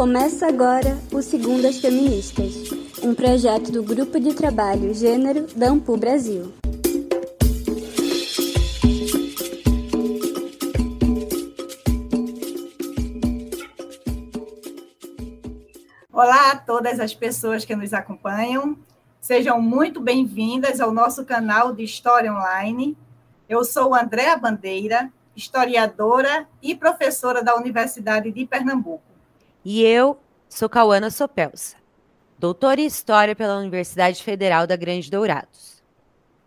Começa agora o Segundas Feministas, um projeto do Grupo de Trabalho Gênero da Ampu Brasil. Olá a todas as pessoas que nos acompanham. Sejam muito bem-vindas ao nosso canal de História Online. Eu sou Andréa Bandeira, historiadora e professora da Universidade de Pernambuco. E eu sou Cauana Sopelsa, doutora em História pela Universidade Federal da Grande Dourados.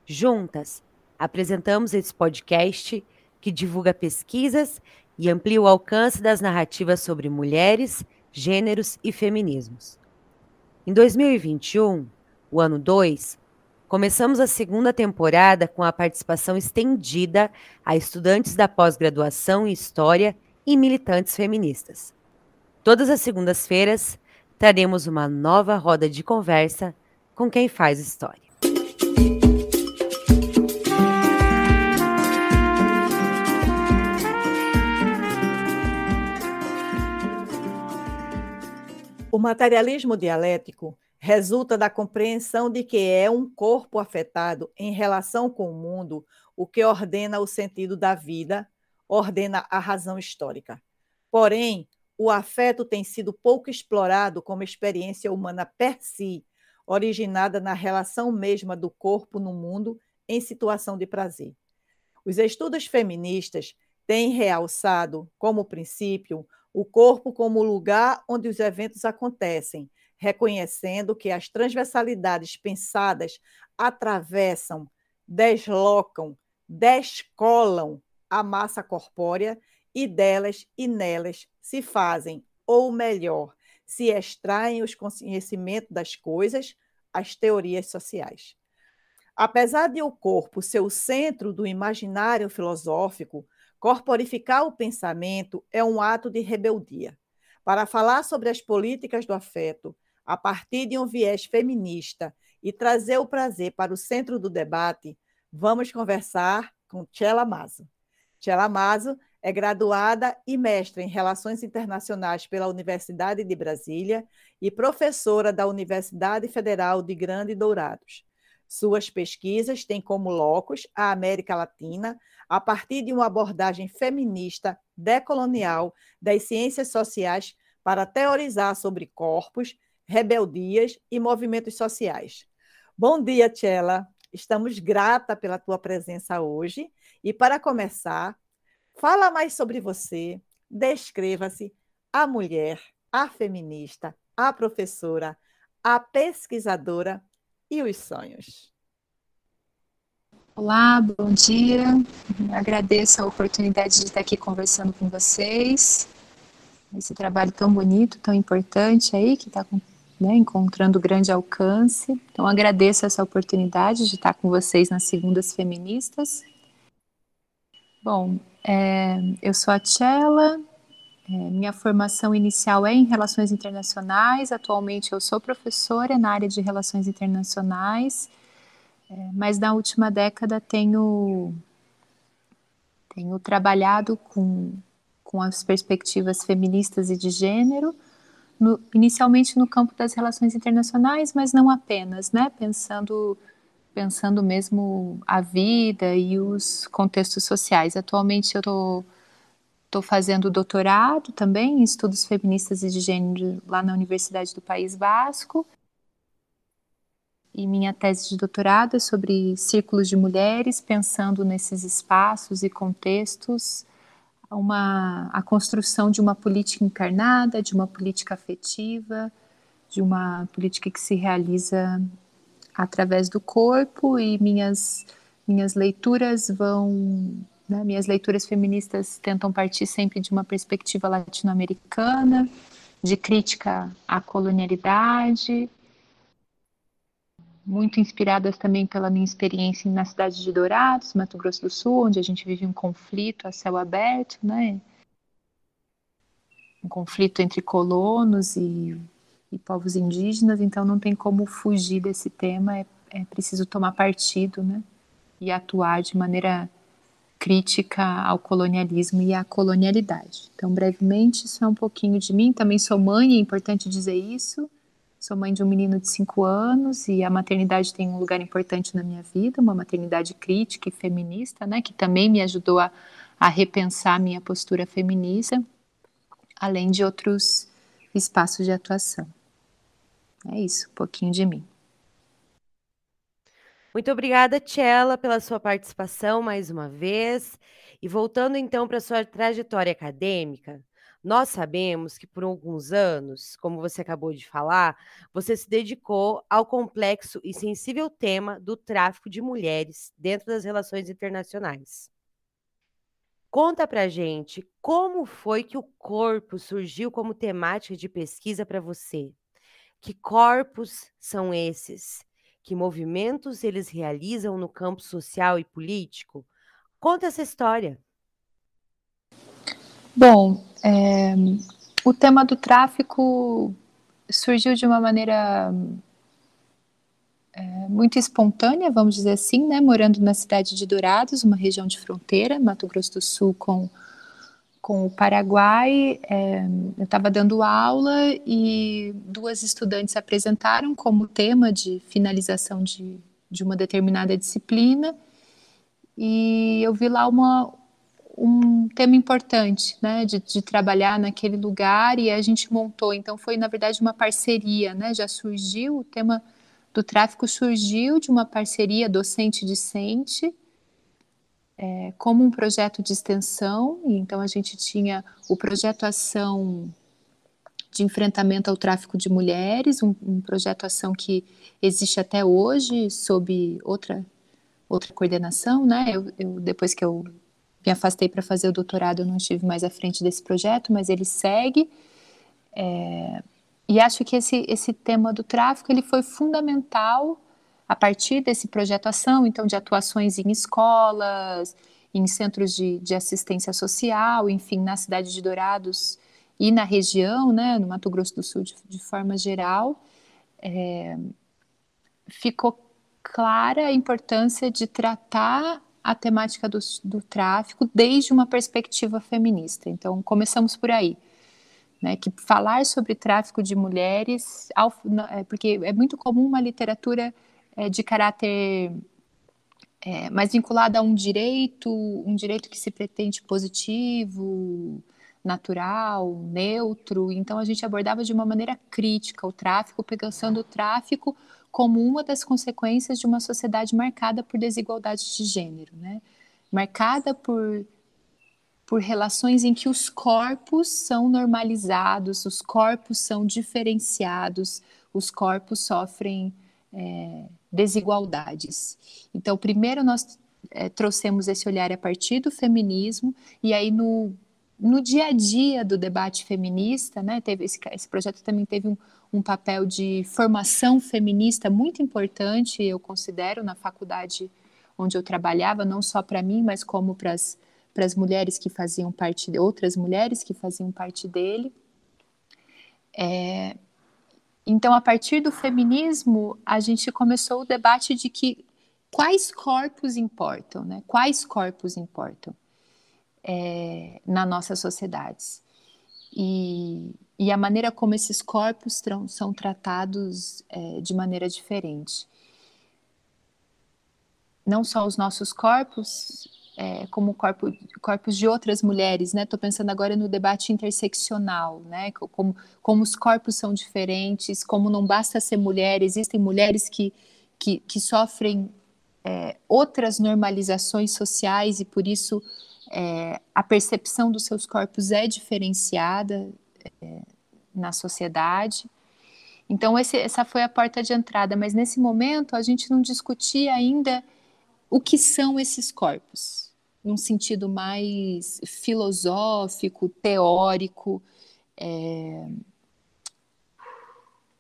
Juntas, apresentamos esse podcast que divulga pesquisas e amplia o alcance das narrativas sobre mulheres, gêneros e feminismos. Em 2021, o ano 2, Começamos a segunda temporada com a participação estendida a estudantes da pós-graduação em História e militantes feministas. Todas as segundas-feiras traremos uma nova roda de conversa com quem faz história. O materialismo dialético resulta da compreensão de que é um corpo afetado em relação com o mundo o que ordena o sentido da vida, ordena a razão histórica. Porém, o afeto tem sido pouco explorado como experiência humana per si, originada na relação mesma do corpo no mundo em situação de prazer. Os estudos feministas têm realçado, como princípio, o corpo como lugar onde os eventos acontecem, reconhecendo que as transversalidades pensadas atravessam, deslocam, descolam a massa corpórea e delas e nelas se fazem, ou melhor, se extraem os conhecimentos das coisas, as teorias sociais. Apesar de o corpo ser o centro do imaginário filosófico, corporificar o pensamento é um ato de rebeldia. Para falar sobre as políticas do afeto, a partir de um viés feminista e trazer o prazer para o centro do debate, vamos conversar com Tchela Mazo. Tchela Mazo é graduada e mestre em Relações Internacionais pela Universidade de Brasília e professora da Universidade Federal de Grande Dourados. Suas pesquisas têm como locus a América Latina, a partir de uma abordagem feminista decolonial das ciências sociais para teorizar sobre corpos, rebeldias e movimentos sociais. Bom dia, Tchela. Estamos grata pela tua presença hoje. E para começar, fala mais sobre você, descreva-se a mulher, a feminista, a professora, a pesquisadora e os sonhos. Olá, bom dia. Agradeço a oportunidade de estar aqui conversando com vocês. Esse trabalho tão bonito, tão importante aí, que está né, encontrando grande alcance. Então, agradeço essa oportunidade de estar com vocês nas Segundas Feministas. Bom, é, eu sou a Tchela, é, minha formação inicial é em Relações Internacionais, atualmente eu sou professora na área de Relações Internacionais, é, mas na última década tenho, tenho trabalhado com, com as perspectivas feministas e de gênero, no, inicialmente no campo das relações internacionais, mas não apenas, né? Pensando, pensando mesmo a vida e os contextos sociais. Atualmente eu estou fazendo doutorado também em estudos feministas e de gênero lá na Universidade do País Basco. E minha tese de doutorado é sobre círculos de mulheres, pensando nesses espaços e contextos uma, a construção de uma política encarnada, de uma política afetiva, de uma política que se realiza através do corpo e minhas minhas leituras vão né, minhas leituras feministas tentam partir sempre de uma perspectiva latino-americana de crítica à colonialidade muito inspiradas também pela minha experiência na cidade de Dourados, Mato Grosso do Sul, onde a gente vive um conflito a céu aberto, né? Um conflito entre colonos e, e povos indígenas, então não tem como fugir desse tema, é, é preciso tomar partido, né? E atuar de maneira crítica ao colonialismo e à colonialidade. Então, brevemente, isso é um pouquinho de mim. Também sou mãe, é importante dizer isso. Sou mãe de um menino de cinco anos e a maternidade tem um lugar importante na minha vida, uma maternidade crítica e feminista, né, que também me ajudou a, a repensar minha postura feminista, além de outros espaços de atuação. É isso, um pouquinho de mim. Muito obrigada, Tchela, pela sua participação mais uma vez. E voltando então para a sua trajetória acadêmica, nós sabemos que por alguns anos, como você acabou de falar, você se dedicou ao complexo e sensível tema do tráfico de mulheres dentro das relações internacionais. Conta pra gente como foi que o corpo surgiu como temática de pesquisa para você. Que corpos são esses? Que movimentos eles realizam no campo social e político? Conta essa história. Bom, é, o tema do tráfico surgiu de uma maneira é, muito espontânea, vamos dizer assim, né? Morando na cidade de Dourados, uma região de fronteira, Mato Grosso do Sul com, com o Paraguai. É, eu estava dando aula e duas estudantes apresentaram como tema de finalização de, de uma determinada disciplina. E eu vi lá uma, um tema importante, né, de, de, trabalhar naquele lugar e a gente montou. Então foi na verdade uma parceria, né? Já surgiu o tema do tráfico surgiu de uma parceria docente-discente é, como um projeto de extensão. E então a gente tinha o projeto ação de enfrentamento ao tráfico de mulheres, um, um projeto ação que existe até hoje sob outra outra coordenação, né? Eu, eu depois que eu me afastei para fazer o doutorado, eu não estive mais à frente desse projeto, mas ele segue. É, e acho que esse, esse tema do tráfico ele foi fundamental a partir desse projeto ação, então de atuações em escolas, em centros de, de assistência social, enfim, na cidade de Dourados e na região, né, no Mato Grosso do Sul de, de forma geral, é, ficou clara a importância de tratar a temática do, do tráfico desde uma perspectiva feminista. Então, começamos por aí. Né, que falar sobre tráfico de mulheres, é, porque é muito comum uma literatura é, de caráter é, mais vinculada a um direito, um direito que se pretende positivo, natural, neutro. Então a gente abordava de uma maneira crítica o tráfico, pensando o tráfico como uma das consequências de uma sociedade marcada por desigualdade de gênero, né? marcada por, por relações em que os corpos são normalizados, os corpos são diferenciados, os corpos sofrem é, desigualdades. Então, primeiro nós é, trouxemos esse olhar a partir do feminismo, e aí no, no dia a dia do debate feminista, né, teve esse, esse projeto também teve um, um papel de formação feminista muito importante, eu considero, na faculdade onde eu trabalhava, não só para mim, mas como para as mulheres que faziam parte, outras mulheres que faziam parte dele. É, então, a partir do feminismo, a gente começou o debate de que quais corpos importam, né? Quais corpos importam é, na nossas sociedades. E, e a maneira como esses corpos são tratados é, de maneira diferente. Não só os nossos corpos, é, como corpo, corpos de outras mulheres, né? Estou pensando agora no debate interseccional, né? Como, como os corpos são diferentes, como não basta ser mulher, existem mulheres que, que, que sofrem é, outras normalizações sociais e por isso é, a percepção dos seus corpos é diferenciada é, na sociedade. Então, esse, essa foi a porta de entrada, mas nesse momento a gente não discutia ainda o que são esses corpos, num sentido mais filosófico, teórico, é,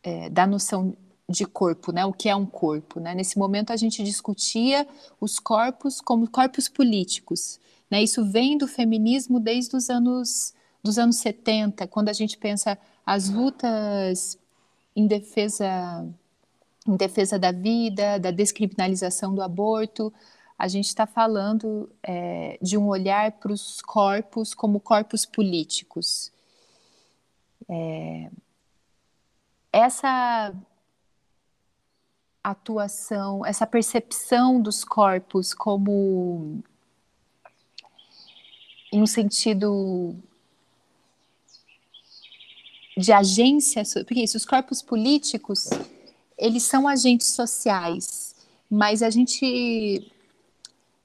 é, da noção de corpo, né? O que é um corpo, né? Nesse momento a gente discutia os corpos como corpos políticos, né? Isso vem do feminismo desde os anos dos anos 70, quando a gente pensa as lutas em defesa em defesa da vida, da descriminalização do aborto, a gente está falando é, de um olhar para os corpos como corpos políticos. É, essa atuação, essa percepção dos corpos como em um sentido de agência, porque isso, os corpos políticos, eles são agentes sociais, mas a gente,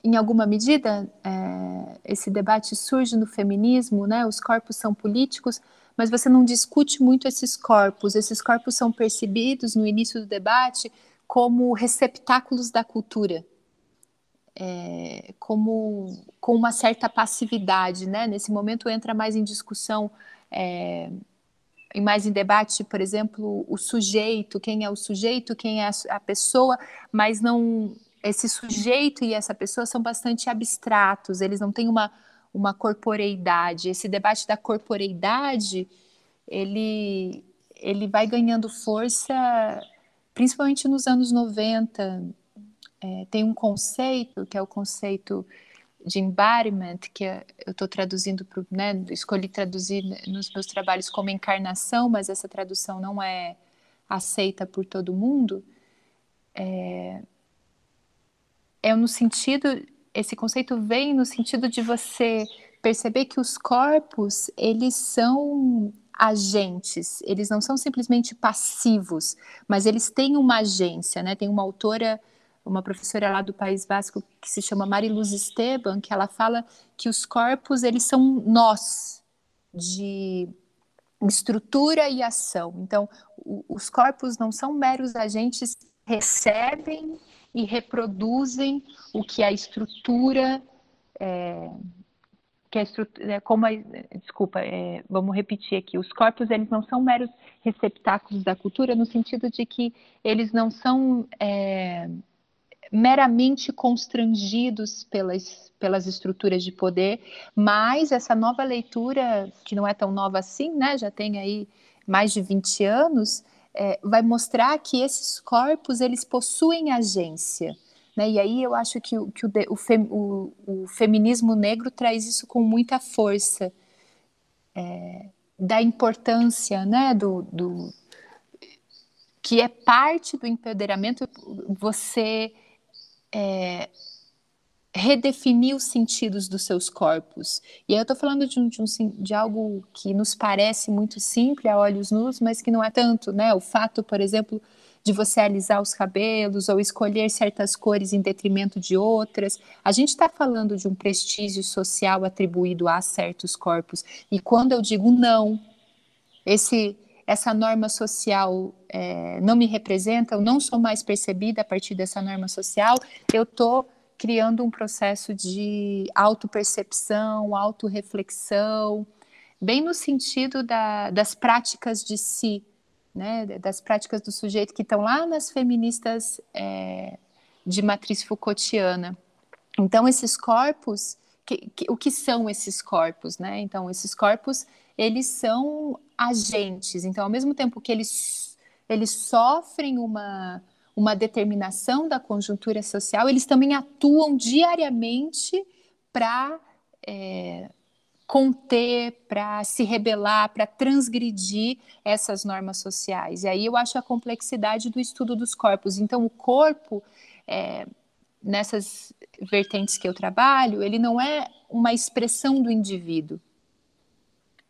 em alguma medida, é, esse debate surge no feminismo, né? Os corpos são políticos, mas você não discute muito esses corpos. Esses corpos são percebidos no início do debate como receptáculos da cultura, é, como com uma certa passividade, né? Nesse momento entra mais em discussão, é, e mais em debate, por exemplo, o sujeito, quem é o sujeito, quem é a, pessoa, mas não esse sujeito e essa pessoa são bastante abstratos, eles não têm uma uma corporeidade. Esse debate da corporeidade, ele ele vai ganhando força principalmente nos anos 90, é, tem um conceito, que é o conceito de embodiment, que é, eu estou traduzindo, pro, né, escolhi traduzir nos meus trabalhos como encarnação, mas essa tradução não é aceita por todo mundo, é, é no sentido, esse conceito vem no sentido de você perceber que os corpos, eles são agentes, eles não são simplesmente passivos, mas eles têm uma agência, né? Tem uma autora, uma professora lá do País Basco que se chama Mariluz Esteban, que ela fala que os corpos, eles são nós de estrutura e ação. Então, o, os corpos não são meros agentes, recebem e reproduzem o que a estrutura é, que a estrutura, é, como a, desculpa, é, vamos repetir aqui, os corpos eles não são meros receptáculos da cultura no sentido de que eles não são é, meramente constrangidos pelas, pelas estruturas de poder, mas essa nova leitura, que não é tão nova assim, né, já tem aí mais de 20 anos, é, vai mostrar que esses corpos eles possuem agência, né? E aí eu acho que, que o, o, fem, o, o feminismo negro traz isso com muita força, é, da importância né, do, do, que é parte do empoderamento você é, redefinir os sentidos dos seus corpos. E aí eu estou falando de, um, de, um, de, algo que nos parece muito simples a olhos nus, mas que não é tanto, né? O fato, por exemplo, de você alisar os cabelos ou escolher certas cores em detrimento de outras. A gente está falando de um prestígio social atribuído a certos corpos. E quando eu digo não, esse, essa norma social é, não me representa, eu não sou mais percebida a partir dessa norma social, eu estou criando um processo de autopercepção, autorreflexão, bem no sentido da, das práticas de si, né, das práticas do sujeito que estão lá nas feministas é, de matriz Foucaultiana. Então, esses corpos, que, o que são esses corpos? Né? Então, esses corpos, eles são agentes. Então, ao mesmo tempo que eles, eles sofrem uma, uma determinação da conjuntura social, eles também atuam diariamente para é, conter, para se rebelar, para transgredir essas normas sociais. E aí eu acho a complexidade do estudo dos corpos. Então, o corpo, é, nessas vertentes que eu trabalho, ele não é uma expressão do indivíduo,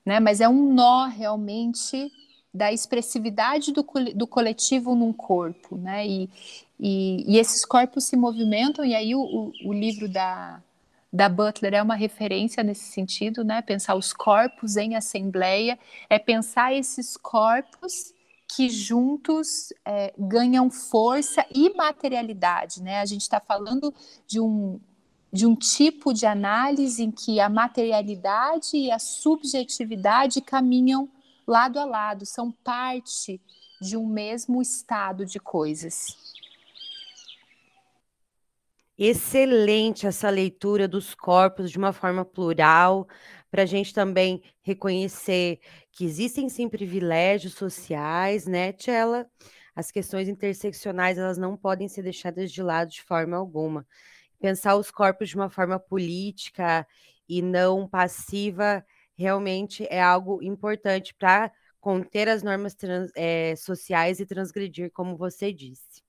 né? mas é um nó realmente da expressividade do, do coletivo num corpo. Né? E, e, e esses corpos se movimentam, e aí o, o, o livro da da Butler é uma referência nesse sentido, né? Pensar os corpos em assembleia é pensar esses corpos que juntos é, ganham força e materialidade, né? A gente está falando de um de um tipo de análise em que a materialidade e a subjetividade caminham lado a lado, são parte de um mesmo estado de coisas. Excelente essa leitura dos corpos de uma forma plural, para a gente também reconhecer que existem sim privilégios sociais, né, Tchela? As questões interseccionais elas não podem ser deixadas de lado de forma alguma. pensar os corpos de uma forma política e não passiva realmente é algo importante para conter as normas trans, é, sociais e transgredir, como você disse.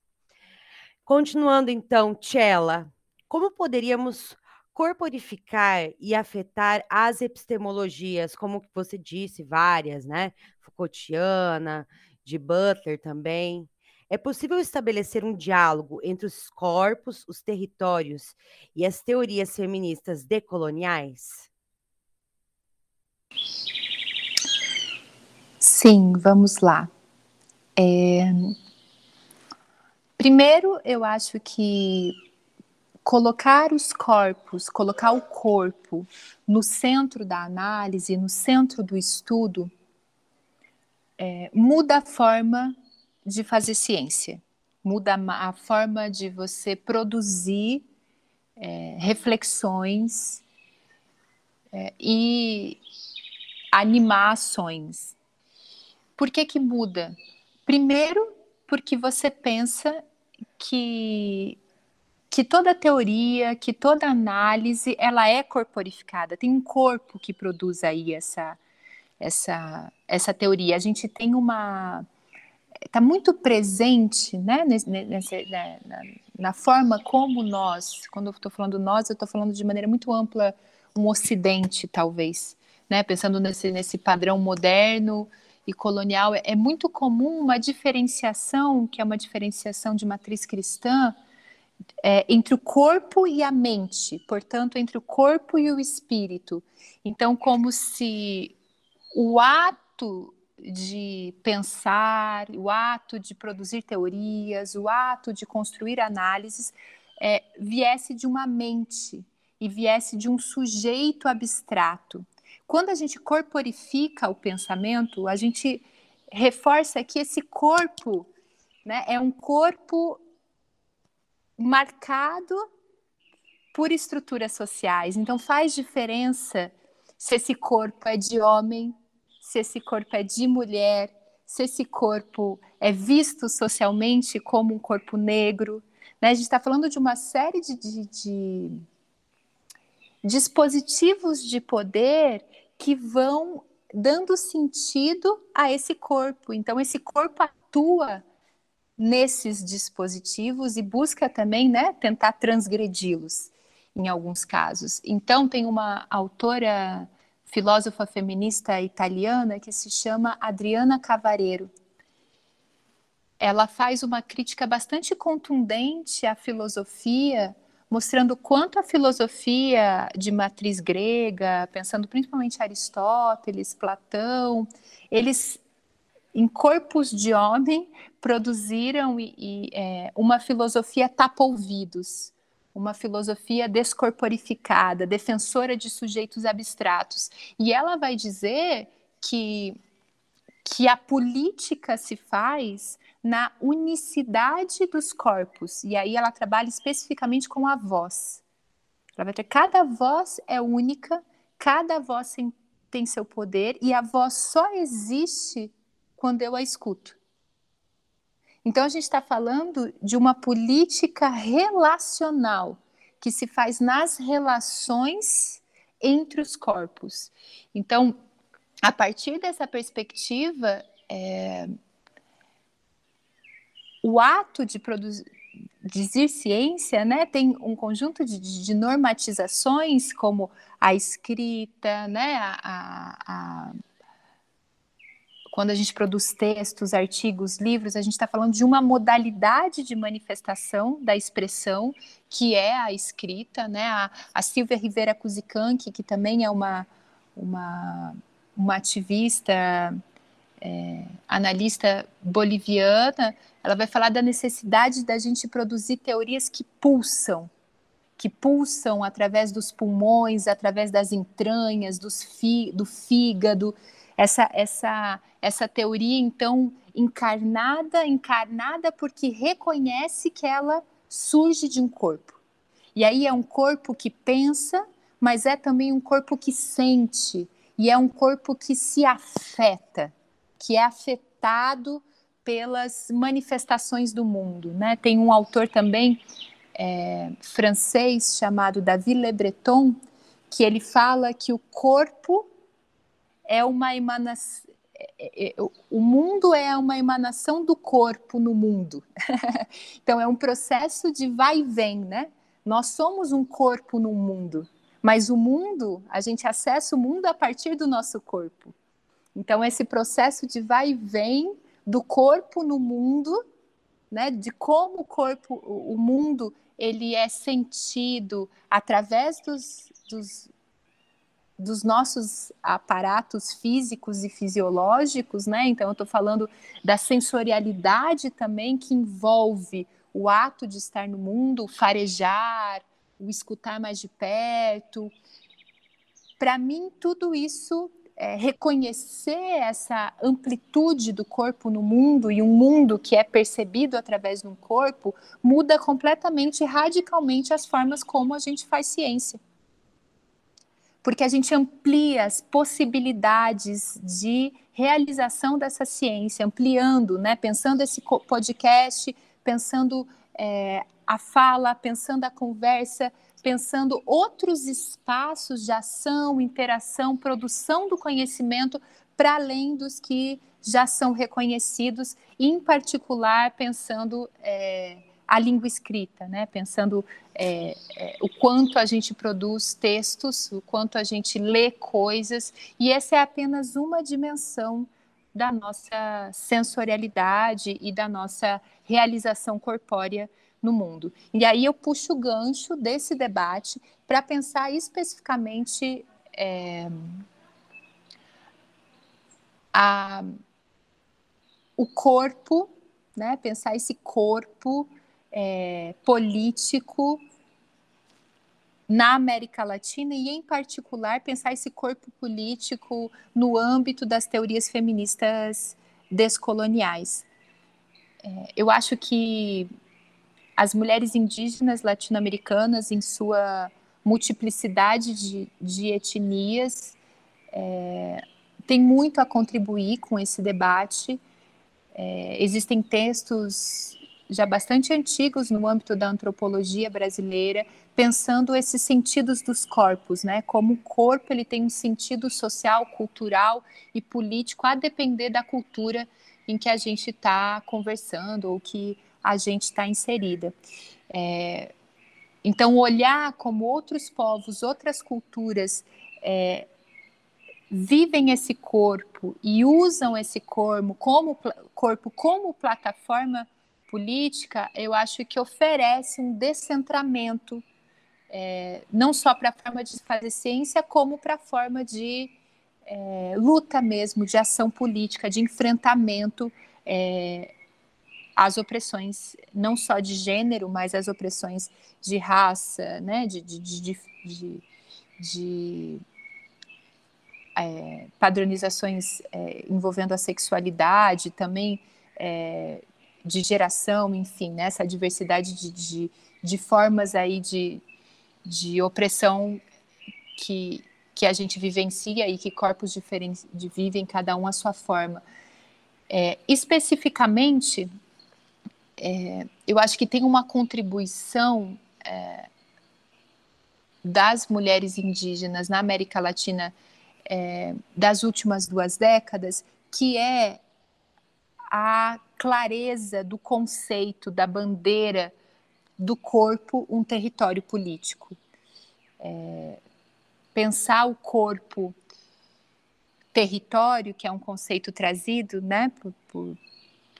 Continuando então, Tchela, como poderíamos corporificar e afetar as epistemologias, como você disse, várias, né? Foucaultiana, de Butler também. É possível estabelecer um diálogo entre os corpos, os territórios e as teorias feministas decoloniais? Sim, vamos lá. É... Primeiro, eu acho que colocar os corpos, colocar o corpo no centro da análise, no centro do estudo, é, muda a forma de fazer ciência, muda a forma de você produzir é, reflexões é, e animações. Por que que muda? Primeiro, porque você pensa que que toda teoria, que toda análise, ela é corporificada. Tem um corpo que produz aí essa essa essa teoria. A gente tem uma está muito presente, né, nesse, na, na, na, forma como nós, quando eu estou falando nós, eu estou falando de maneira muito ampla, um Ocidente, talvez, né, pensando nesse, nesse padrão moderno e colonial, é, é muito comum uma diferenciação, que é uma diferenciação de matriz cristã, é, entre o corpo e a mente, portanto, entre o corpo e o espírito. Então, como se o ato de pensar, o ato de produzir teorias, o ato de construir análises, é, viesse de uma mente e viesse de um sujeito abstrato. Quando a gente corporifica o pensamento, a gente reforça que esse corpo né, é um corpo marcado por estruturas sociais. Então faz diferença se esse corpo é de homem, se esse corpo é de mulher, se esse corpo é visto socialmente como um corpo negro. Né? A gente está falando de uma série de, de, de dispositivos de poder que vão dando sentido a esse corpo. Então, esse corpo atua nesses dispositivos e busca também né, tentar transgredi-los em alguns casos. Então, tem uma autora filósofa feminista italiana que se chama Adriana Cavareiro. Ela faz uma crítica bastante contundente à filosofia, mostrando quanto a filosofia de matriz grega, pensando principalmente Aristóteles, Platão, eles em corpos de homem produziram e, e, é, uma filosofia tapa-ouvidos, uma filosofia descorporificada, defensora de sujeitos abstratos. E ela vai dizer que, que a política se faz na unicidade dos corpos. E aí ela trabalha especificamente com a voz. Ela vai ter cada voz é única, cada voz tem, seu poder e a voz só existe quando eu a escuto. Então, a gente está falando de uma política relacional que se faz nas relações entre os corpos. Então, a partir dessa perspectiva, é, o ato de produzir dizer ciência, né, tem um conjunto de, de, normatizações como a escrita, né, a, a, quando a gente produz textos, artigos, livros, a gente está falando de uma modalidade de manifestação da expressão, que é a escrita, né? A, a Silvia Rivera Cusicanqui, que também é uma, uma, uma ativista, é, analista boliviana, ela vai falar da necessidade da gente produzir teorias que pulsam, que pulsam através dos pulmões, através das entranhas, fi, do fígado, essa, essa, essa teoria, então, encarnada, encarnada porque reconhece que ela surge de um corpo. E aí é um corpo que pensa, mas é também um corpo que sente, e é um corpo que se afeta, que é afetado pelas manifestações do mundo. Né? Tem um autor também é, francês chamado David Le Breton, que ele fala que o corpo é uma emanação. É, é, o mundo é uma emanação do corpo no mundo. então, é um processo de vai e vem, né? Nós somos um corpo no mundo, mas o mundo, a gente acessa o mundo a partir do nosso corpo. Então, esse processo de vai e vem do corpo no mundo, né, de como o corpo, o mundo, ele é sentido através dos, dos, dos nossos aparatos físicos e fisiológicos, né? Então, eu estou falando da sensorialidade também que envolve o ato de estar no mundo, farejar, o escutar mais de perto. Para mim, tudo isso é, reconhecer essa amplitude do corpo no mundo e um mundo que é percebido através de um corpo muda completamente, radicalmente as formas como a gente faz ciência. Porque a gente amplia as possibilidades de realização dessa ciência, ampliando, né? Pensando esse podcast, pensando é, a fala, pensando a conversa, pensando outros espaços de ação, interação, produção do conhecimento para além dos que já são reconhecidos, em particular pensando é, a língua escrita, né? pensando é, é, o quanto a gente produz textos, o quanto a gente lê coisas, e essa é apenas uma dimensão da nossa sensorialidade e da nossa realização corpórea no mundo. E aí eu puxo o gancho desse debate para pensar especificamente é, a, o corpo, né? pensar esse corpo é, político na América Latina e, em particular, pensar esse corpo político no âmbito das teorias feministas descoloniais. É, eu acho que as mulheres indígenas latino-americanas, em sua multiplicidade de, de etnias, é, têm muito a contribuir com esse debate. É, existem textos já bastante antigos no âmbito da antropologia brasileira, pensando esses sentidos dos corpos, né? Como o corpo ele tem um sentido social, cultural e político a depender da cultura em que a gente está conversando ou que a gente está inserida. É, então, olhar como outros povos, outras culturas é, vivem esse corpo e usam esse corpo como, corpo como plataforma política, eu acho que oferece um descentramento, é, não só para a forma de fazer ciência, como para a forma de é, luta mesmo, de ação política, de enfrentamento é, as opressões não só de gênero, mas as opressões de raça, né, de, de, de, de, de é, padronizações é, envolvendo a sexualidade, também é, de geração, enfim, né, essa diversidade de, de, de formas aí de, de opressão que, que a gente vivencia e que corpos diferentes vivem, cada um a sua forma. É, especificamente, é, eu acho que tem uma contribuição é, das mulheres indígenas na América Latina é, das últimas duas décadas, que é a clareza do conceito da bandeira do corpo um território político. É, pensar o corpo território, que é um conceito trazido né, por, por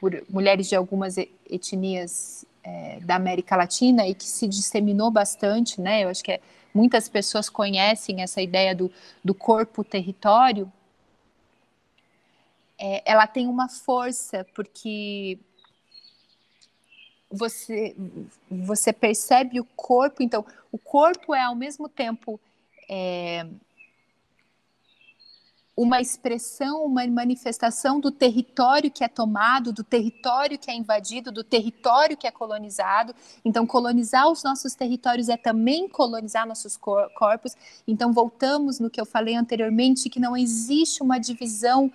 por mulheres de algumas etnias é, da América Latina e que se disseminou bastante, né? Eu acho que é, muitas pessoas conhecem essa ideia do, do corpo território. É, ela tem uma força porque você você percebe o corpo, então o corpo é ao mesmo tempo é, uma expressão, uma manifestação do território que é tomado, do território que é invadido, do território que é colonizado. Então, colonizar os nossos territórios é também colonizar nossos corpos. Então, voltamos no que eu falei anteriormente, que não existe uma divisão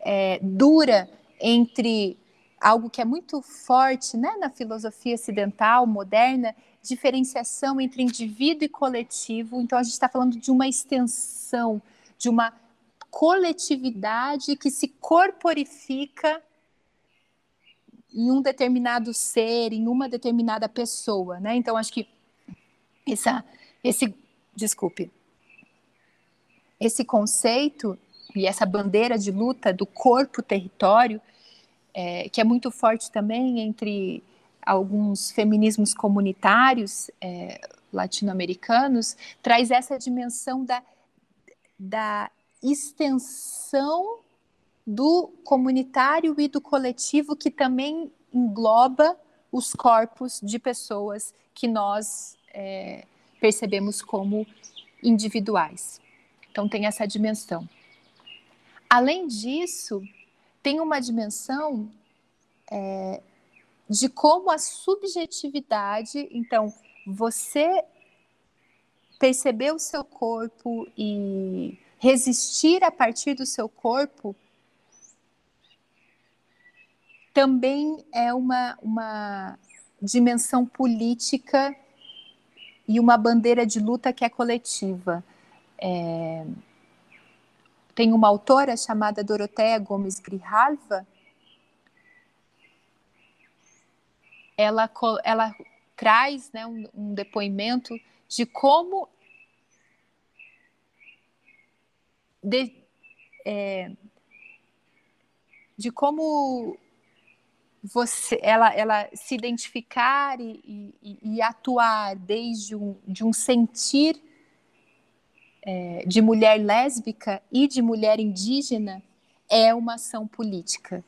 é, dura entre algo que é muito forte né, na filosofia ocidental, moderna, diferenciação entre indivíduo e coletivo. Então, a gente está falando de uma extensão, de uma coletividade que se corporifica em um determinado ser, em uma determinada pessoa, né? Então acho que essa, esse, desculpe, esse conceito e essa bandeira de luta do corpo-território, é, que é muito forte também entre alguns feminismos comunitários é, latino-americanos, traz essa dimensão da, da extensão do comunitário e do coletivo que também engloba os corpos de pessoas que nós é, percebemos como individuais. Então, tem essa dimensão. Além disso, tem uma dimensão é, de como a subjetividade. Então, você perceber o seu corpo e resistir a partir do seu corpo também é uma, uma dimensão política e uma bandeira de luta que é coletiva. É... Tem uma autora chamada Doroteia Gomes Grijalva, ela, ela traz né, um, um depoimento de como de, é, de como você, ela, ela se identificar e, e, e atuar desde um, de um sentir é, de mulher lésbica e de mulher indígena é uma ação política.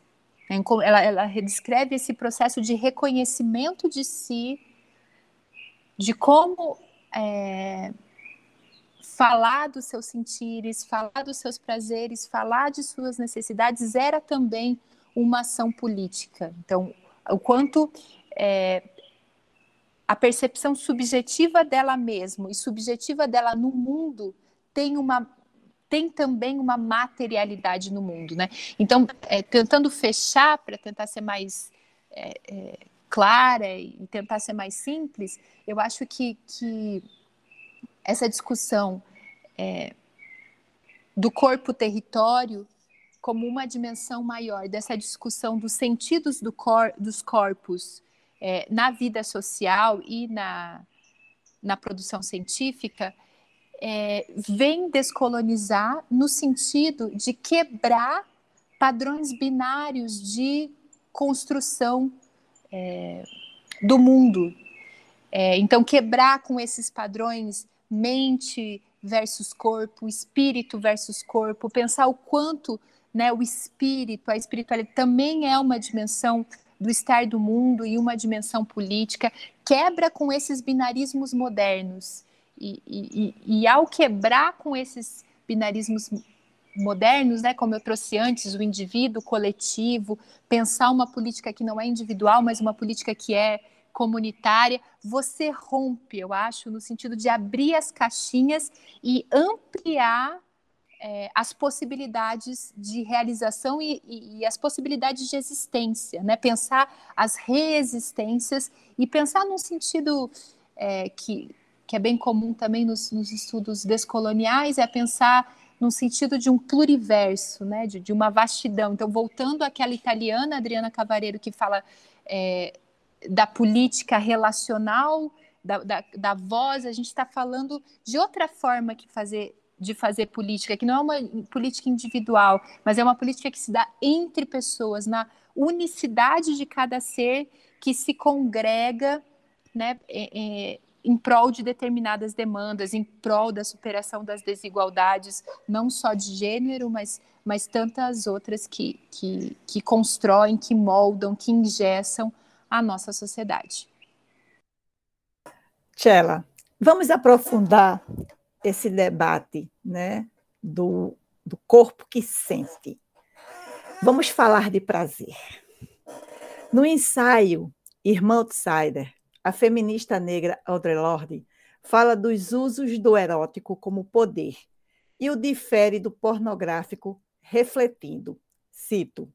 É, ela, ela descreve esse processo de reconhecimento de si, de como é, falar dos seus sentires, falar dos seus prazeres, falar de suas necessidades era também uma ação política. Então, o quanto é, a percepção subjetiva dela mesma e subjetiva dela no mundo tem uma tem também uma materialidade no mundo, né? Então, é, tentando fechar para tentar ser mais é, é, clara e tentar ser mais simples, eu acho que, que essa discussão é, do corpo-território como uma dimensão maior dessa discussão dos sentidos do cor, dos corpos é, na vida social e na, na produção científica, é, vem descolonizar no sentido de quebrar padrões binários de construção é, do mundo. É, então, quebrar com esses padrões mente versus corpo, espírito versus corpo, pensar o quanto né, o espírito, a espiritualidade também é uma dimensão do estar do mundo e uma dimensão política, quebra com esses binarismos modernos. E, e, e, ao quebrar com esses binarismos modernos, né, como eu trouxe antes, o indivíduo, coletivo, pensar uma política que não é individual, mas uma política que é comunitária, você rompe, eu acho, no sentido de abrir as caixinhas e ampliar é, as possibilidades de realização e, e, e, as possibilidades de existência, né? Pensar as reexistências e pensar num sentido é, que, que é bem comum também nos, nos, estudos descoloniais, é pensar num sentido de um pluriverso, né? De, de uma vastidão. Então, voltando àquela italiana, Adriana Cavareiro, que fala é, da política relacional, da, da, da voz, a gente está falando de outra forma que fazer de fazer política, que não é uma política individual, mas é uma política que se dá entre pessoas, na unicidade de cada ser que se congrega né, é, é, em prol de determinadas demandas, em prol da superação das desigualdades, não só de gênero, mas, mas tantas outras que, que, que constroem, que moldam, que ingessam a nossa sociedade. Tchela, vamos aprofundar esse debate né, do, do corpo que sente. Vamos falar de prazer. No ensaio Irmã Outsider, a feminista negra Audre Lorde fala dos usos do erótico como poder e o difere do pornográfico, refletindo, cito,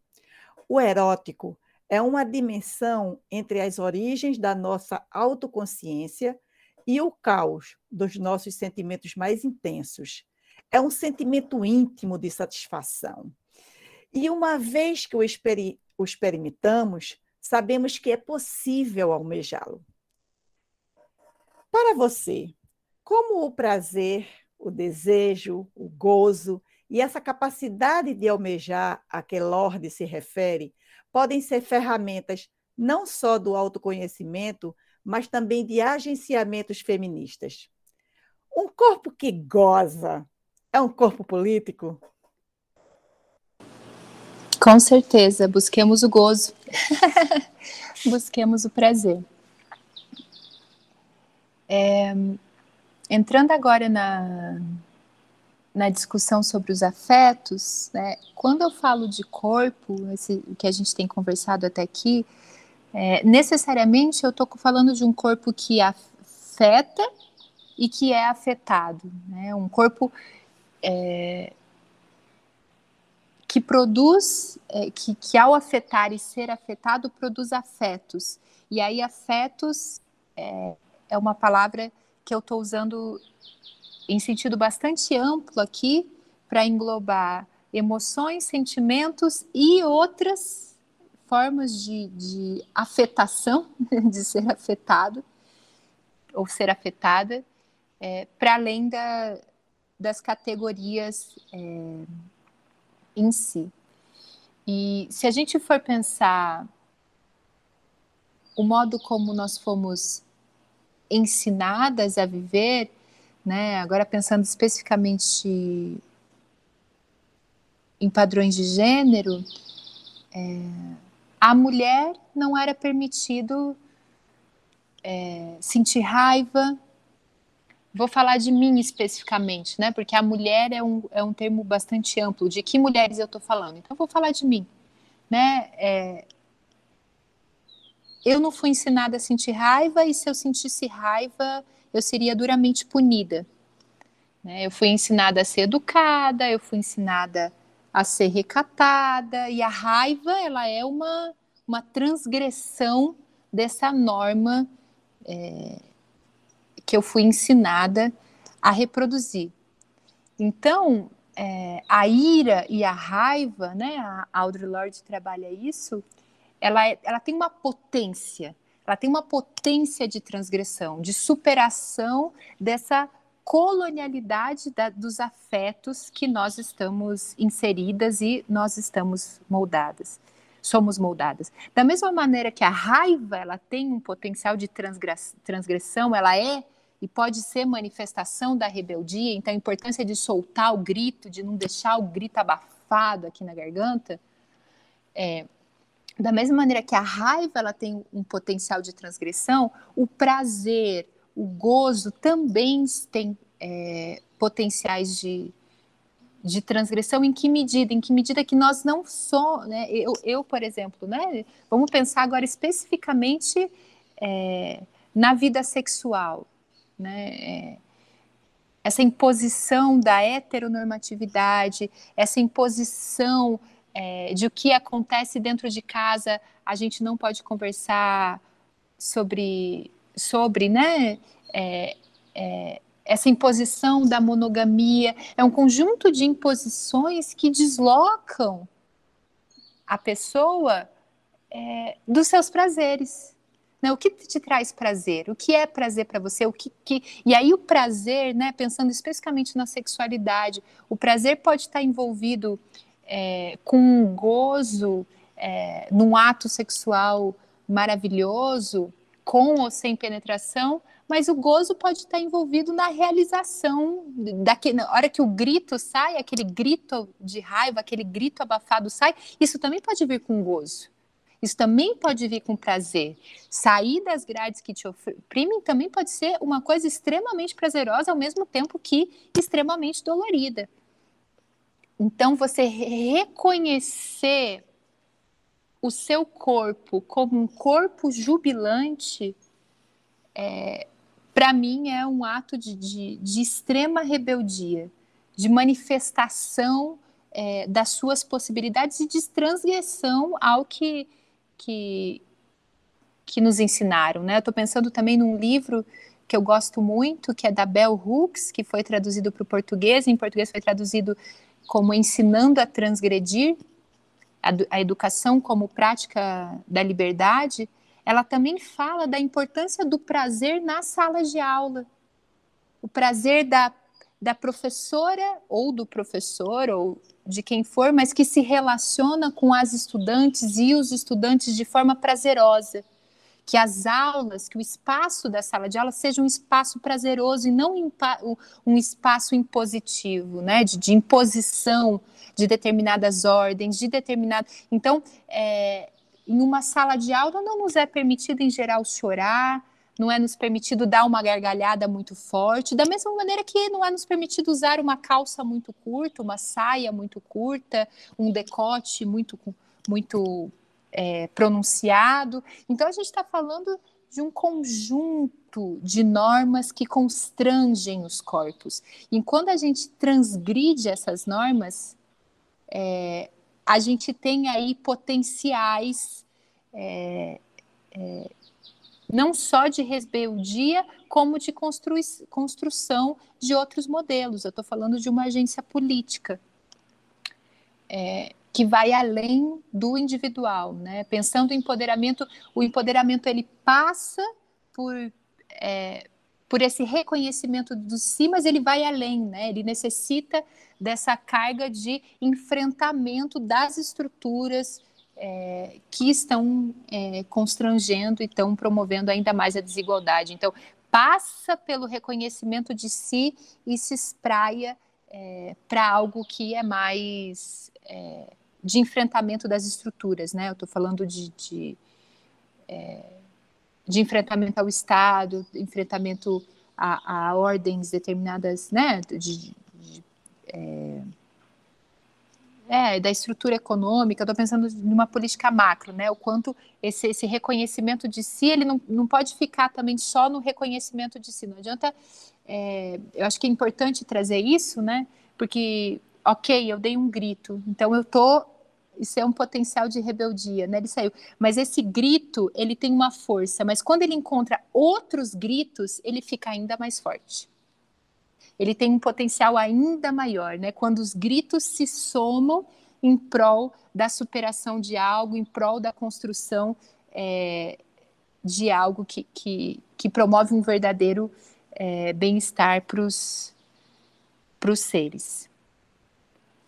o erótico é uma dimensão entre as origens da nossa autoconsciência e o caos dos nossos sentimentos mais intensos. É um sentimento íntimo de satisfação. E uma vez que o, o experimentamos, sabemos que é possível almejá-lo. Para você, como o prazer, o desejo, o gozo e essa capacidade de almejar a que Lorde se refere podem ser ferramentas não só do autoconhecimento, mas também de agenciamentos feministas. Um corpo que goza é um corpo político? Com certeza, busquemos o gozo, busquemos o prazer. É, entrando agora na, na discussão sobre os afetos, né, quando eu falo de corpo, esse, que a gente tem conversado até aqui, é, necessariamente eu estou falando de um corpo que afeta e que é afetado, né, um corpo é, que produz, é, que, que ao afetar e ser afetado, produz afetos. E aí, afetos é, é uma palavra que eu estou usando em sentido bastante amplo aqui para englobar emoções, sentimentos e outras formas de, de afetação, de ser afetado ou ser afetada, é, para além da, das categorias é, em si. E se a gente for pensar o modo como nós fomos ensinadas a viver, né? Agora pensando especificamente em padrões de gênero, é, a mulher não era permitido é, sentir raiva. Vou falar de mim especificamente, né? Porque a mulher é um, é um termo bastante amplo. De que mulheres eu estou falando? Então, vou falar de mim, né? É, eu não fui ensinada a sentir raiva e se eu sentisse raiva, eu seria duramente punida. Né? Eu fui ensinada a ser educada, eu fui ensinada a ser recatada e a raiva ela é uma, uma transgressão dessa norma é, que eu fui ensinada a reproduzir. Então, é, a ira e a raiva, né, a Audre Lorde trabalha isso, ela, é, ela tem uma potência, ela tem uma potência de transgressão, de superação dessa colonialidade da, dos afetos que nós estamos inseridas e nós estamos moldadas, somos moldadas. Da mesma maneira que a raiva ela tem um potencial de transgressão, ela é e pode ser manifestação da rebeldia, então a importância de soltar o grito, de não deixar o grito abafado aqui na garganta, é, da mesma maneira que a raiva ela tem um potencial de transgressão, o prazer, o gozo também tem é, potenciais de, de transgressão. Em que medida? Em que medida que nós não somos, né? Eu, eu, por exemplo, né? Vamos pensar agora especificamente é, na vida sexual, né? É, essa imposição da heteronormatividade, essa imposição é, de o que acontece dentro de casa, a gente não pode conversar sobre, sobre né, é, é, essa imposição da monogamia. É um conjunto de imposições que deslocam a pessoa é, dos seus prazeres. Né? O que te traz prazer? O que é prazer para você? O que, que, E aí o prazer, né, pensando especificamente na sexualidade, o prazer pode estar envolvido é, com um gozo é, num ato sexual maravilhoso, com ou sem penetração, mas o gozo pode estar envolvido na realização daquele, na hora que o grito sai, aquele grito de raiva, aquele grito abafado sai, isso também pode vir com gozo. Isso também pode vir com prazer. Sair das grades que te oprimem também pode ser uma coisa extremamente prazerosa, ao mesmo tempo que extremamente dolorida. Então, você reconhecer o seu corpo como um corpo jubilante, é, para mim, é um ato de, de, de, extrema rebeldia, de manifestação é, das suas possibilidades e de transgressão ao que que, que nos ensinaram, né? Estou pensando também num livro que eu gosto muito, que é da Bell Hooks, que foi traduzido para o português, em português foi traduzido como Ensinando a Transgredir, a, a educação como prática da liberdade, ela também fala da importância do prazer na sala de aula. O prazer da, da professora ou do professor ou de quem for, mas que se relaciona com as estudantes e os estudantes de forma prazerosa que as aulas, que o espaço da sala de aula seja um espaço prazeroso e não um espaço impositivo, né, de, de imposição de determinadas ordens, de determinado. Então, é, em uma sala de aula não nos é permitido, em geral, chorar, não é nos permitido dar uma gargalhada muito forte, da mesma maneira que não é nos permitido usar uma calça muito curta, uma saia muito curta, um decote muito, muito é, pronunciado. Então, a gente está falando de um conjunto de normas que constrangem os corpos. E quando a gente transgride essas normas, é, a gente tem aí potenciais é, é, não só de rebeldia, como de constru construção de outros modelos. Eu estou falando de uma agência política. Que vai além do individual, né? Pensando em empoderamento, o empoderamento ele passa por é, por esse reconhecimento do si, mas ele vai além, né? Ele necessita dessa carga de enfrentamento das estruturas é, que estão é, constrangendo e estão promovendo ainda mais a desigualdade. Então, passa pelo reconhecimento de si e se espraia é, para algo que é mais é, de enfrentamento das estruturas, né? Eu estou falando de, de, é, de, enfrentamento ao Estado, enfrentamento a, a ordens determinadas, né? De, de é, é, da estrutura econômica, estou pensando numa política macro, né? O quanto esse, esse reconhecimento de si, ele não, não pode ficar também só no reconhecimento de si. Não adianta. É, eu acho que é importante trazer isso, né? Porque ok, eu dei um grito, então eu tô isso é um potencial de rebeldia, né? Ele saiu. Mas esse grito, ele tem uma força, mas quando ele encontra outros gritos, ele fica ainda mais forte. Ele tem um potencial ainda maior, né? Quando os gritos se somam em prol da superação de algo, em prol da construção é, de algo que, que, que, promove um verdadeiro é, bem-estar para os seres.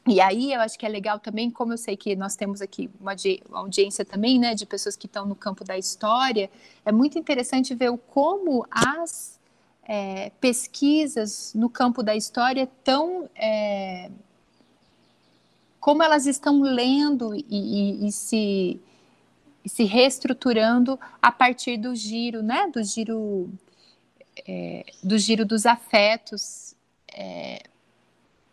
E aí eu acho que é legal também, como eu sei que nós temos aqui uma, audiência também, né, de pessoas que estão no campo da história, é muito interessante ver o como as é, pesquisas no campo da história estão é, como elas estão lendo e, e, e, se, se reestruturando a partir do giro, né, do giro é, do giro dos afetos é,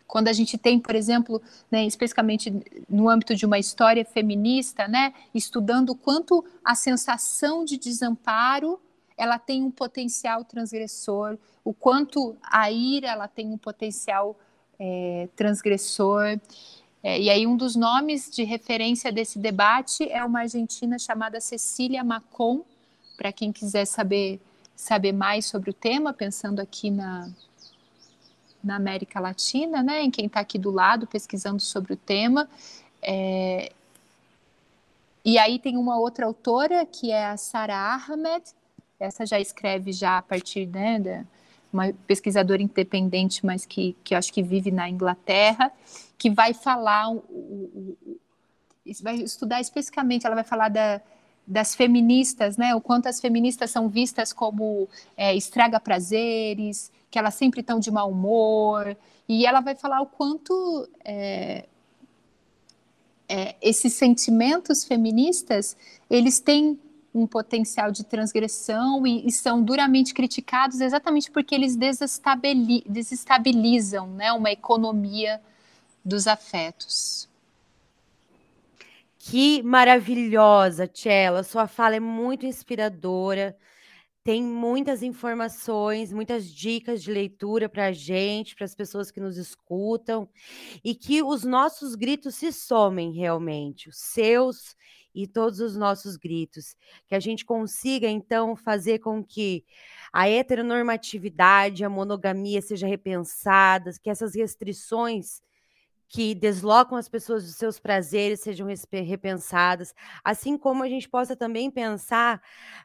quando a gente tem, por exemplo, né, especificamente no âmbito de uma história feminista, né, estudando quanto a sensação de desamparo ela tem um potencial transgressor, o quanto a ira ela tem um potencial é, transgressor. É, e aí um dos nomes de referência desse debate é uma argentina chamada Cecília Macon, para quem quiser saber saber mais sobre o tema, pensando aqui na, na América Latina, né, em quem está aqui do lado pesquisando sobre o tema. É... E aí tem uma outra autora que é a Sara Ahmed, essa já escreve já a partir né, da uma pesquisadora independente, mas que, que acho que vive na Inglaterra, que vai falar, vai estudar especificamente, ela vai falar da, das feministas, né? O quanto as feministas são vistas como é, estraga prazeres, que elas sempre estão de mau humor, e ela vai falar o quanto é, é, esses sentimentos feministas eles têm um potencial de transgressão e, e são duramente criticados exatamente porque eles desestabilizam né, uma economia dos afetos. Que maravilhosa, Tchela. Sua fala é muito inspiradora tem muitas informações, muitas dicas de leitura para a gente, para as pessoas que nos escutam, e que os nossos gritos se somem realmente, os seus e todos os nossos gritos, que a gente consiga então fazer com que a heteronormatividade, a monogamia seja repensada, que essas restrições que deslocam as pessoas dos seus prazeres sejam repensadas, assim como a gente possa também pensar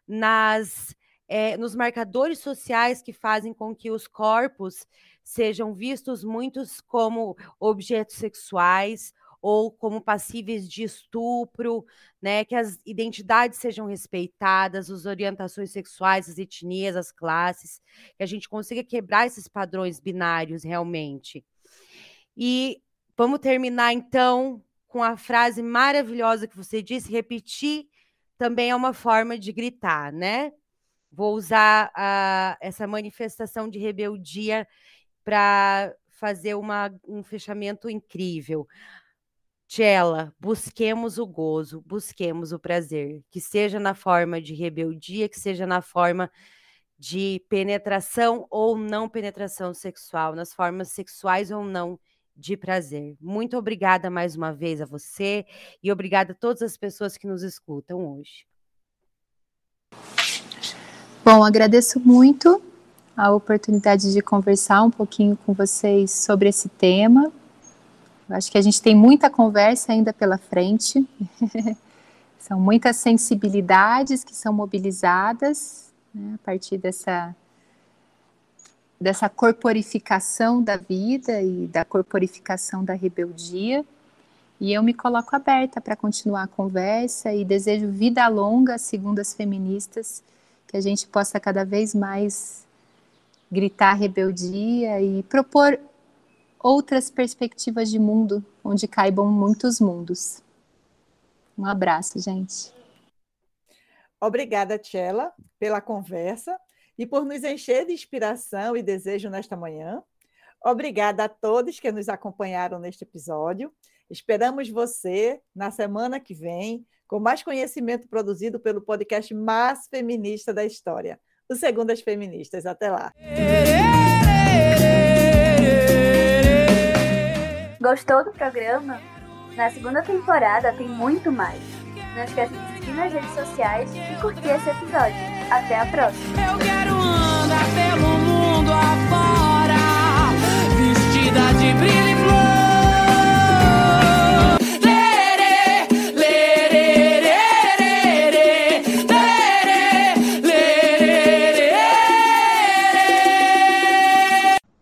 nas é, nos marcadores sociais que fazem com que os corpos sejam vistos muitos como objetos sexuais ou como passíveis de estupro, né? Que as identidades sejam respeitadas, as orientações sexuais, as etnias, as classes, que a gente consiga quebrar esses padrões binários realmente. E vamos terminar então com a frase maravilhosa que você disse, repetir também é uma forma de gritar, né? Vou usar a, essa manifestação de rebeldia para fazer uma, um fechamento incrível. Tchela, busquemos o gozo, busquemos o prazer, que seja na forma de rebeldia, que seja na forma de penetração ou não penetração sexual, nas formas sexuais ou não de prazer. Muito obrigada mais uma vez a você e obrigada a todas as pessoas que nos escutam hoje. Bom, agradeço muito a oportunidade de conversar um pouquinho com vocês sobre esse tema. Acho que a gente tem muita conversa ainda pela frente. são muitas sensibilidades que são mobilizadas né, a partir dessa, dessa corporificação da vida e da corporificação da rebeldia. E eu me coloco aberta para continuar a conversa e desejo vida longa, segundo as feministas, que a gente possa cada vez mais gritar rebeldia e propor outras perspectivas de mundo onde caibam muitos mundos. Um abraço, gente. Obrigada, Tchela, pela conversa e por nos encher de inspiração e desejo nesta manhã. Obrigada a todos que nos acompanharam neste episódio. Esperamos você na semana que vem com mais conhecimento produzido pelo podcast mais feminista da história, o Segundas Feministas. Até lá. Gostou do programa? Na segunda temporada tem muito mais. Não esqueça de seguir nas redes sociais e curtir esse episódio. Até a próxima. Eu quero andar pelo mundo afora, vestida de brilho